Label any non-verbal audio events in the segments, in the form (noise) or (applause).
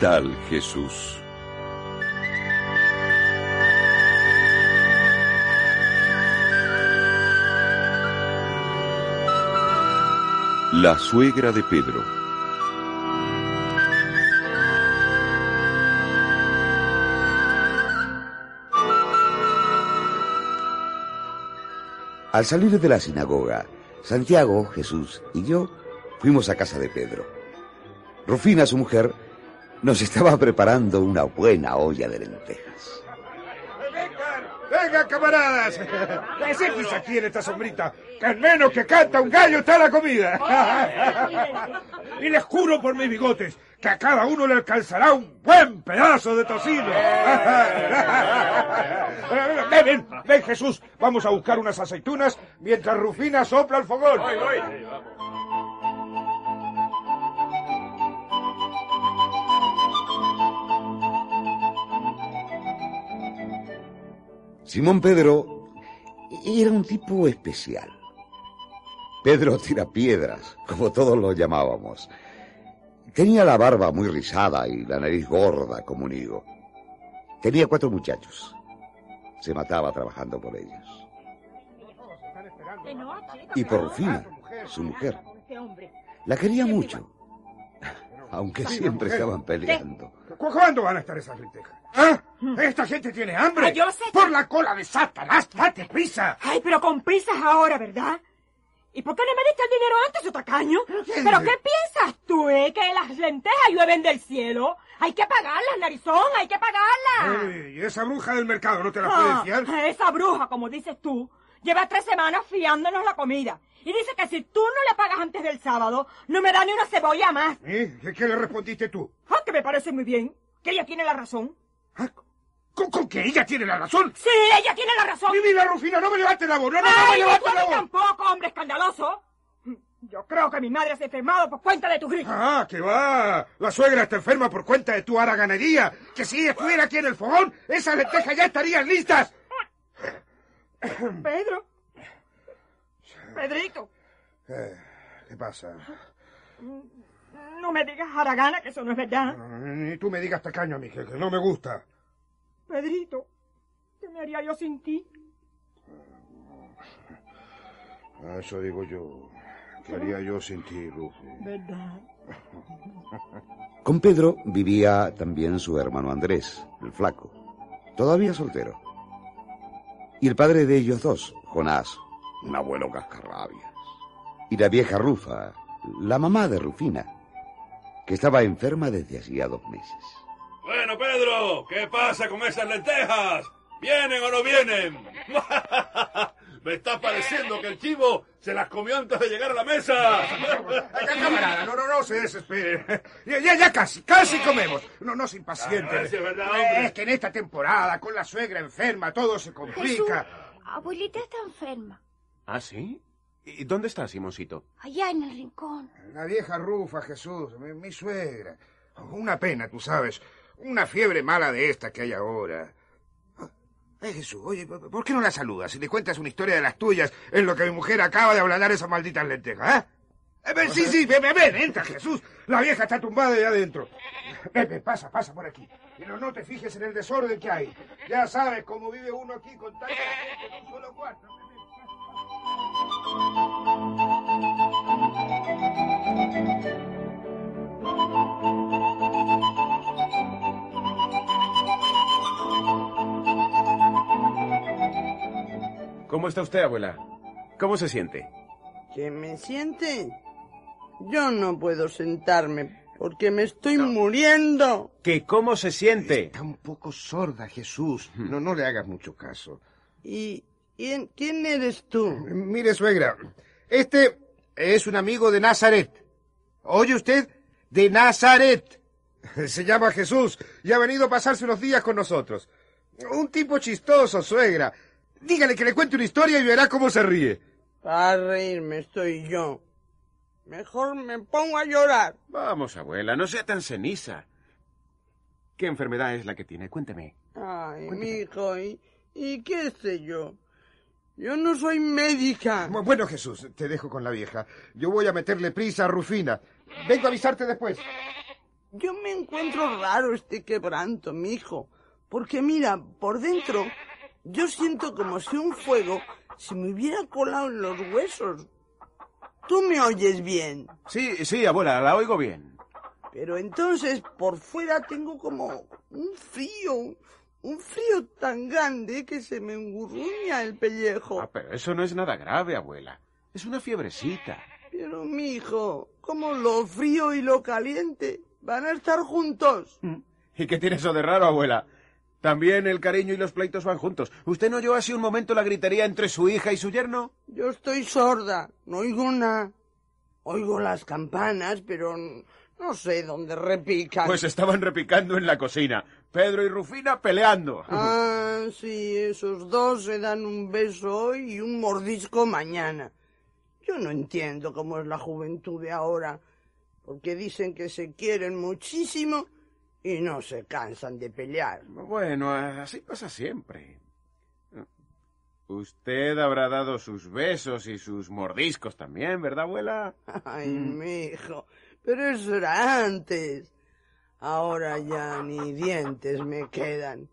Tal Jesús. La suegra de Pedro. Al salir de la sinagoga, Santiago, Jesús y yo fuimos a casa de Pedro. Rufina, su mujer, nos estaba preparando una buena olla de lentejas. ¡Venga, camaradas! Siéntense aquí en esta sombrita, que al menos que canta un gallo está la comida. Y les juro por mis bigotes que a cada uno le alcanzará un buen pedazo de tocino. Ven, ven, ven, Jesús, vamos a buscar unas aceitunas mientras Rufina sopla el fogón. Simón Pedro era un tipo especial. Pedro tira piedras, como todos lo llamábamos. Tenía la barba muy rizada y la nariz gorda como un higo. Tenía cuatro muchachos. Se mataba trabajando por ellos. Y por Rufina, su mujer. La quería mucho, aunque siempre estaban peleando. ¿Cu- ¿Cuándo van a estar esas lentejas? ¿Ah? ¿Esta gente tiene hambre? Ah, yo sé que- ¡Por la cola de Satanás! ¡Date prisa! Ay, pero con prisas ahora, ¿verdad? ¿Y por qué no me diste el dinero antes, tacaño? ¿Pero qué piensas tú, eh? Que las lentejas llueven del cielo. Hay que pagarlas, narizón, hay que pagarlas. Ey, ¿Y esa bruja del mercado no te la Ah, puede fiar? esa bruja, como dices tú, lleva tres semanas fiándonos la comida. Y dice que si tú no le pagas antes del sábado, no me da ni una cebolla más. ¿Eh? ¿Qué, qué le respondiste tú? Ah, que me parece muy bien. Que ella tiene la razón. Ah, ¿Con, con que ella tiene la razón? Sí, ella tiene la razón. Vida, Rufina, no me levantes la voz. No, no, no me a la voz. tampoco, hombre escandaloso. Yo creo que mi madre se ha enfermado por cuenta de tu grito. Ah, que va. La suegra está enferma por cuenta de tu haraganería. Que si estuviera aquí en el fogón, esas lentejas ya estarían listas. Pedro. Pedrito, Eh, ¿Qué pasa? no me digas haragana que eso no es verdad. Ni tú me digas tacaño a mí, que no me gusta. Pedrito, ¿qué me haría yo sin ti? Ah, Eso digo yo. ¿Qué haría yo sin ti, Rufi? ¿Verdad? Con Pedro vivía también su hermano Andrés, el flaco, todavía soltero. Y el padre de ellos dos, Jonás, un abuelo cascarrabias. Y la vieja Rufa, la mamá de Rufina, que estaba enferma desde hacía dos meses. Bueno, Pedro, ¿qué pasa con esas lentejas? ¿Vienen o no vienen? (laughs) Me está pareciendo que el chivo se las comió antes de llegar a la mesa. Acá, camarada, no, no, no se desespere. Ya, ya, ya casi, casi comemos. No, no se impaciente. Ah, sí, es verdad, hombre. es que en esta temporada, con la suegra enferma, todo se complica. Abuelita está enferma. ¿Ah, sí? ¿Y dónde está Simoncito? Allá en el rincón. La vieja Rufa, Jesús, mi, mi suegra. Una pena, tú sabes. Una fiebre mala de esta que hay ahora. Eh, Jesús, oye, ¿por qué no la saludas y le cuentas una historia de las tuyas en lo que mi mujer acaba de ablandar esas malditas lentejas, eh? Eh, ven, sí, sí, ven, ven, ven, entra, Jesús. La vieja está tumbada allá adentro. Ven, ven, pasa, pasa por aquí. Pero no te fijes en el desorden que hay. Ya sabes cómo vive uno aquí con tanta gente en un solo cuarto. Ven, ven. ¿Cómo está usted, abuela? ¿Cómo se siente? ¿Que me siente? Yo no puedo sentarme porque me estoy muriendo. ¿Que cómo se siente? Está un poco sorda, Jesús. No, no le hagas mucho caso. ¿Y quién, quién eres tú? Mire, suegra, este es un amigo de Nazaret. ¿Oye usted? De Nazaret. (laughs) Se llama Jesús y ha venido a pasarse unos días con nosotros. Un tipo chistoso, suegra. Dígale que le cuente una historia y verá cómo se ríe. Para reírme estoy yo. Mejor me pongo a llorar. Vamos, abuela, no sea tan ceniza. ¿Qué enfermedad es la que tiene? Cuénteme. Ay, mi hijo, ¿y, ¿y qué sé yo? Yo no soy médica. Bu- Bueno, Jesús, te dejo con la vieja. Yo voy a meterle prisa a Rufina. Vengo a avisarte después. yo me encuentro raro este quebranto, mi hijo. Porque mira, por dentro yo siento como si un fuego se me hubiera colado en los huesos. ¿Tú me oyes bien? Sí, sí, abuela, la oigo bien. Pero entonces por fuera tengo como un frío, un frío tan grande que se me engurruña el pellejo. Ah, pero eso no es nada grave, abuela. Es una fiebrecita. Pero mi hijo, como lo frío y lo caliente van a estar juntos. ¿Y qué tiene eso de raro, abuela? También el cariño y los pleitos van juntos. ¿Usted no oyó así un momento la gritería entre su hija y su yerno? Yo estoy sorda, no oigo nada. Oigo las campanas, pero no sé dónde repican. Pues estaban repicando en la cocina. Pedro y Rufina peleando. Ah, sí, esos dos se dan un beso hoy y un mordisco mañana. Yo no entiendo cómo es la juventud de ahora, porque dicen que se quieren muchísimo y no se cansan de pelear. Bueno, así pasa siempre. Usted habrá dado sus besos y sus mordiscos también, ¿verdad, abuela? Ay, mi hijo, pero eso era antes. Ahora ya ni dientes me quedan.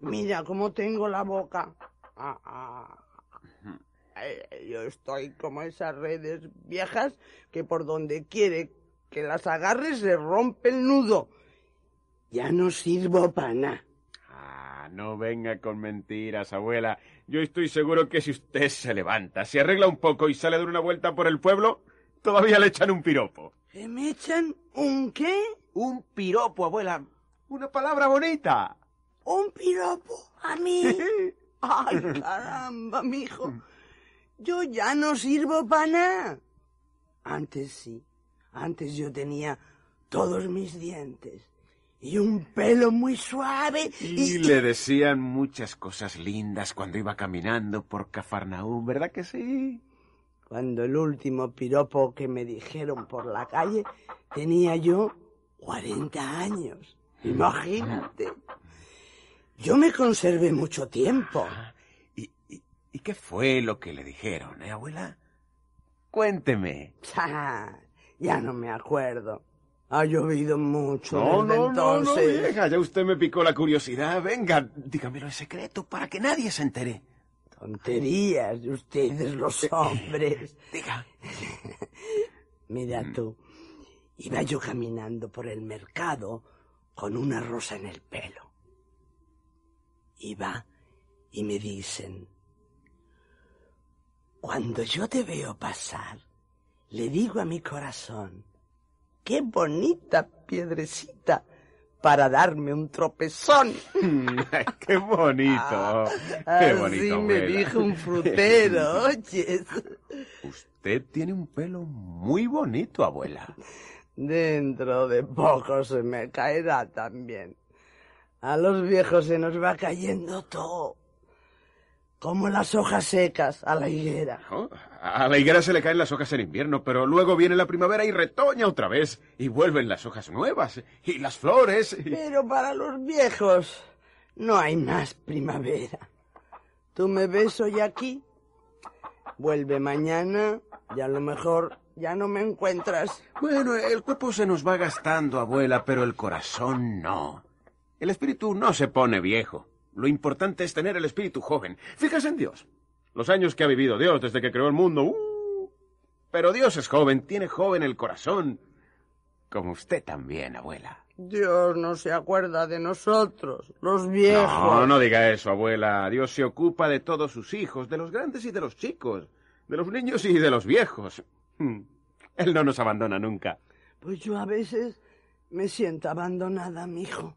Mira cómo tengo la boca. Ah, ah. Yo estoy como esas redes viejas que por donde quiere que las agarres se rompe el nudo. Ya no sirvo para nada. Ah, no venga con mentiras, abuela. Yo estoy seguro que si usted se levanta, se arregla un poco y sale de una vuelta por el pueblo, todavía le echan un piropo. ¿Que me echan un qué? Un piropo, abuela. Una palabra bonita. ¿Un piropo? ¿A mí? (laughs) Ay, caramba, mijo. Yo ya no sirvo para nada. Antes sí. Antes yo tenía todos mis dientes y un pelo muy suave. Y, Y, le decían muchas cosas lindas cuando iba caminando por Cafarnaúm, ¿verdad que sí? Cuando el último piropo que me dijeron por la calle tenía yo 40 años. Imagínate. Yo me conservé mucho tiempo. ¿Y, y, y qué fue lo que le dijeron, eh, abuela? Cuénteme. Ah, ya no me acuerdo. Ha llovido mucho No, desde no, no, no, entonces. vieja, ya usted me picó la curiosidad. Venga, dígamelo en secreto para que nadie se entere. Tonterías de ustedes los hombres. Diga. (laughs) Mira tú, iba yo caminando por el mercado con una rosa en el pelo. Iba y me dicen, cuando yo te veo pasar, le digo a mi corazón, qué bonita piedrecita para darme un tropezón. (laughs) qué bonito. qué bonito. Así me dijo un (laughs) frutero, oyes. Usted tiene un pelo muy bonito, abuela. Dentro de poco se me caerá también. A los viejos se nos va cayendo todo. Como las hojas secas a la higuera. Oh, A la higuera se le caen las hojas en invierno, pero luego viene la primavera y retoña otra vez. Y vuelven las hojas nuevas. Y las flores. y- Pero para los viejos no hay más primavera. Tú me ves hoy aquí, vuelve mañana y a lo mejor ya no me encuentras. Bueno, el cuerpo se nos va gastando, abuela, pero el corazón no. El espíritu no se pone viejo. Lo importante es tener el espíritu joven. Fíjese en Dios. Los años que ha vivido Dios desde que creó el mundo. ¡uh! Pero Dios es joven, tiene joven el corazón. Como usted también, abuela. Dios no se acuerda de nosotros, los viejos. No, no diga eso, abuela. Dios se ocupa de todos sus hijos, de los grandes y de los chicos, de los niños y de los viejos. (laughs) Él no nos abandona nunca. Pues yo a veces me siento abandonada, mijo.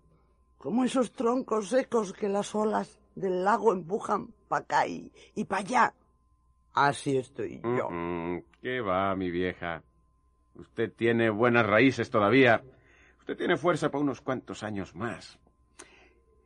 Como esos troncos secos que las olas del lago empujan para acá y, y para allá. Así estoy yo. Mm, mm, ¿Qué va, mi vieja? Usted tiene buenas raíces todavía. Usted tiene fuerza para unos cuantos años más.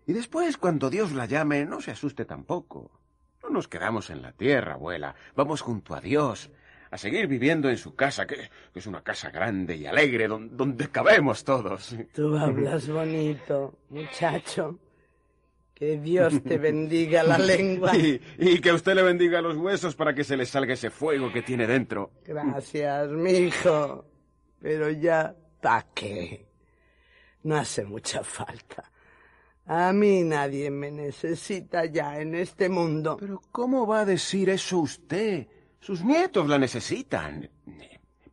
Y después, cuando Dios la llame, no se asuste tampoco. No nos quedamos en la tierra, abuela. Vamos junto a Dios, a seguir viviendo en su casa, que, que es una casa grande y alegre, don- donde cabemos todos. Tú hablas (laughs) bonito, muchacho. Que Dios te bendiga la (laughs) lengua. Y, y que usted le bendiga los huesos para que se le salga ese fuego que tiene dentro. Gracias, mijo. Pero ya, ¿pa' qué? no hace mucha falta. A mí nadie me necesita ya en este mundo. Pero ¿cómo va a decir eso usted? Sus nietos la necesitan.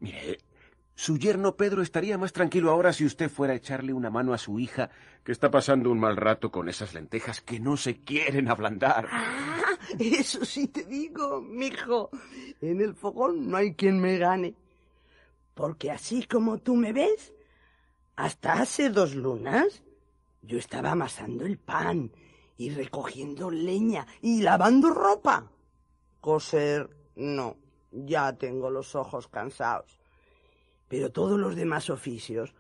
Mire, su yerno Pedro estaría más tranquilo ahora si usted fuera a echarle una mano a su hija, que está pasando un mal rato con esas lentejas que no se quieren ablandar. Ah, eso sí te digo, mijo. En el fogón no hay quien me gane. Porque así como tú me ves, hasta hace dos lunas yo estaba amasando el pan y recogiendo leña y lavando ropa. Coser, no, ya tengo los ojos cansados. Pero todos los demás oficios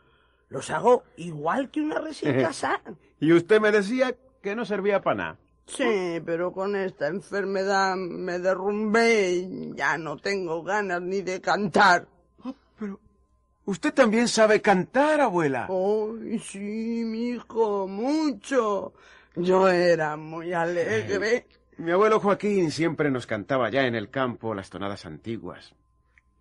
los hago igual que una recién casada. y usted me decía que no servía para nada. Sí, pero con esta enfermedad me derrumbé y ya no tengo ganas ni de cantar. Oh, pero usted también sabe cantar, abuela. Ay, sí, mi hijo, mucho. Yo era muy alegre. Mi abuelo Joaquín siempre nos cantaba ya en el campo las tonadas antiguas.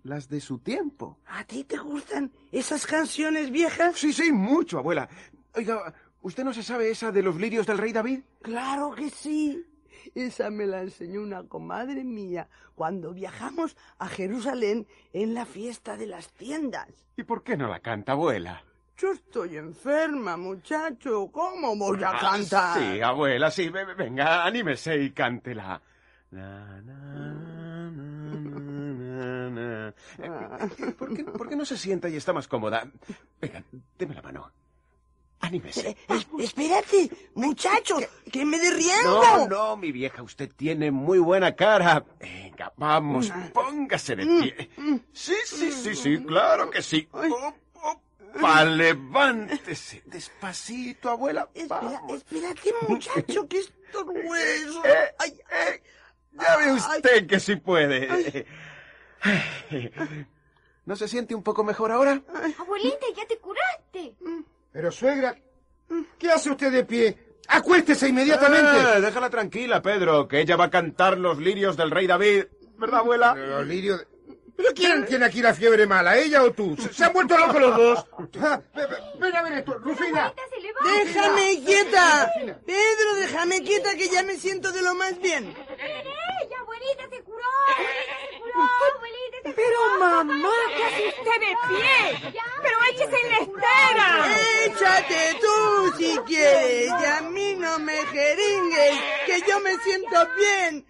Las de su tiempo. ¿A ti te gustan esas canciones viejas? Sí, sí, mucho, abuela. Oiga, ¿usted no se sabe esa de los lirios del rey David? Claro que sí. Esa me la enseñó una comadre mía cuando viajamos a Jerusalén en la fiesta de las tiendas. ¿Y por qué no la canta, abuela? Yo estoy enferma, muchacho. ¿Cómo voy a cantar? Sí, abuela, sí. Venga, anímese y cántela. Na, na, na, ¿Por qué, ¿Por qué no se sienta y está más cómoda? Venga, deme la mano. Anímese. Eh, eh, espérate, muchacho, que me derriendo. No, no, mi vieja, usted tiene muy buena cara. Venga, vamos, póngase de pie. Sí, sí, sí, sí, claro que sí. Pa, levántese. Despacito, abuela. Espera, espérate, muchacho, que esto hueso. (laughs) Eh, ay, eh, ya ve usted que sí puede. (laughs) ¿No se siente un poco mejor ahora? Abuelita, ya te curaste. Pero suegra, ¿qué hace usted de pie? Acuéstese inmediatamente. Eh, déjala tranquila, Pedro, que ella va a cantar los lirios del rey David. ¿Verdad, abuela? Los lirios... ¿Pero quién tiene aquí la fiebre mala, ella o tú? ¿Se, se han vuelto locos los dos? (laughs) Ah, ve- ve- Ven a ver esto, Rufina. Déjame quieta. Pedro, déjame quieta que ya me siento de lo más bien. ¡Ey, abuelita se curó! ¡Abuelita se curó! ¡Abuelita se curó! Pero mamá, ¿qué hace usted de pie? Pero échese en la estera. Échate tú si quieres y a mí no me jeringues, que yo me siento bien.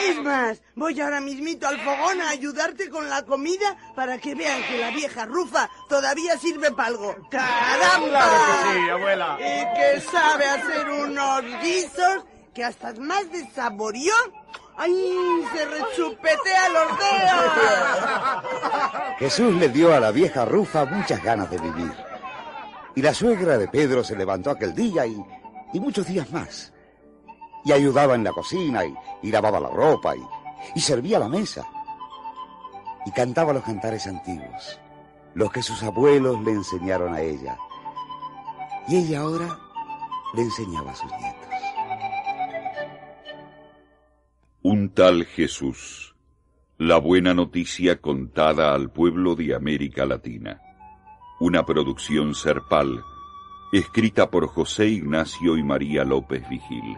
Es más, voy ahora mismito al fogón a ayudarte con la comida para que vean que la vieja rufa todavía sirve para algo. ¡Caramba! Claro que sí, abuela. Y que sabe hacer unos guisos que hasta más de saboreón. ¡Ay! Se rechupetea los dedos. Jesús le dio a la vieja Rufa muchas ganas de vivir. Y la suegra de Pedro se levantó aquel día y, y muchos días más. Y ayudaba en la cocina y, lavaba la ropa y, y servía la mesa. Y cantaba los cantares antiguos, los que sus abuelos le enseñaron a ella. Y ella ahora le enseñaba a sus nietos. Un tal Jesús. La buena noticia contada al pueblo de América Latina. Una producción Serpal, escrita por José Ignacio y María López Vigil.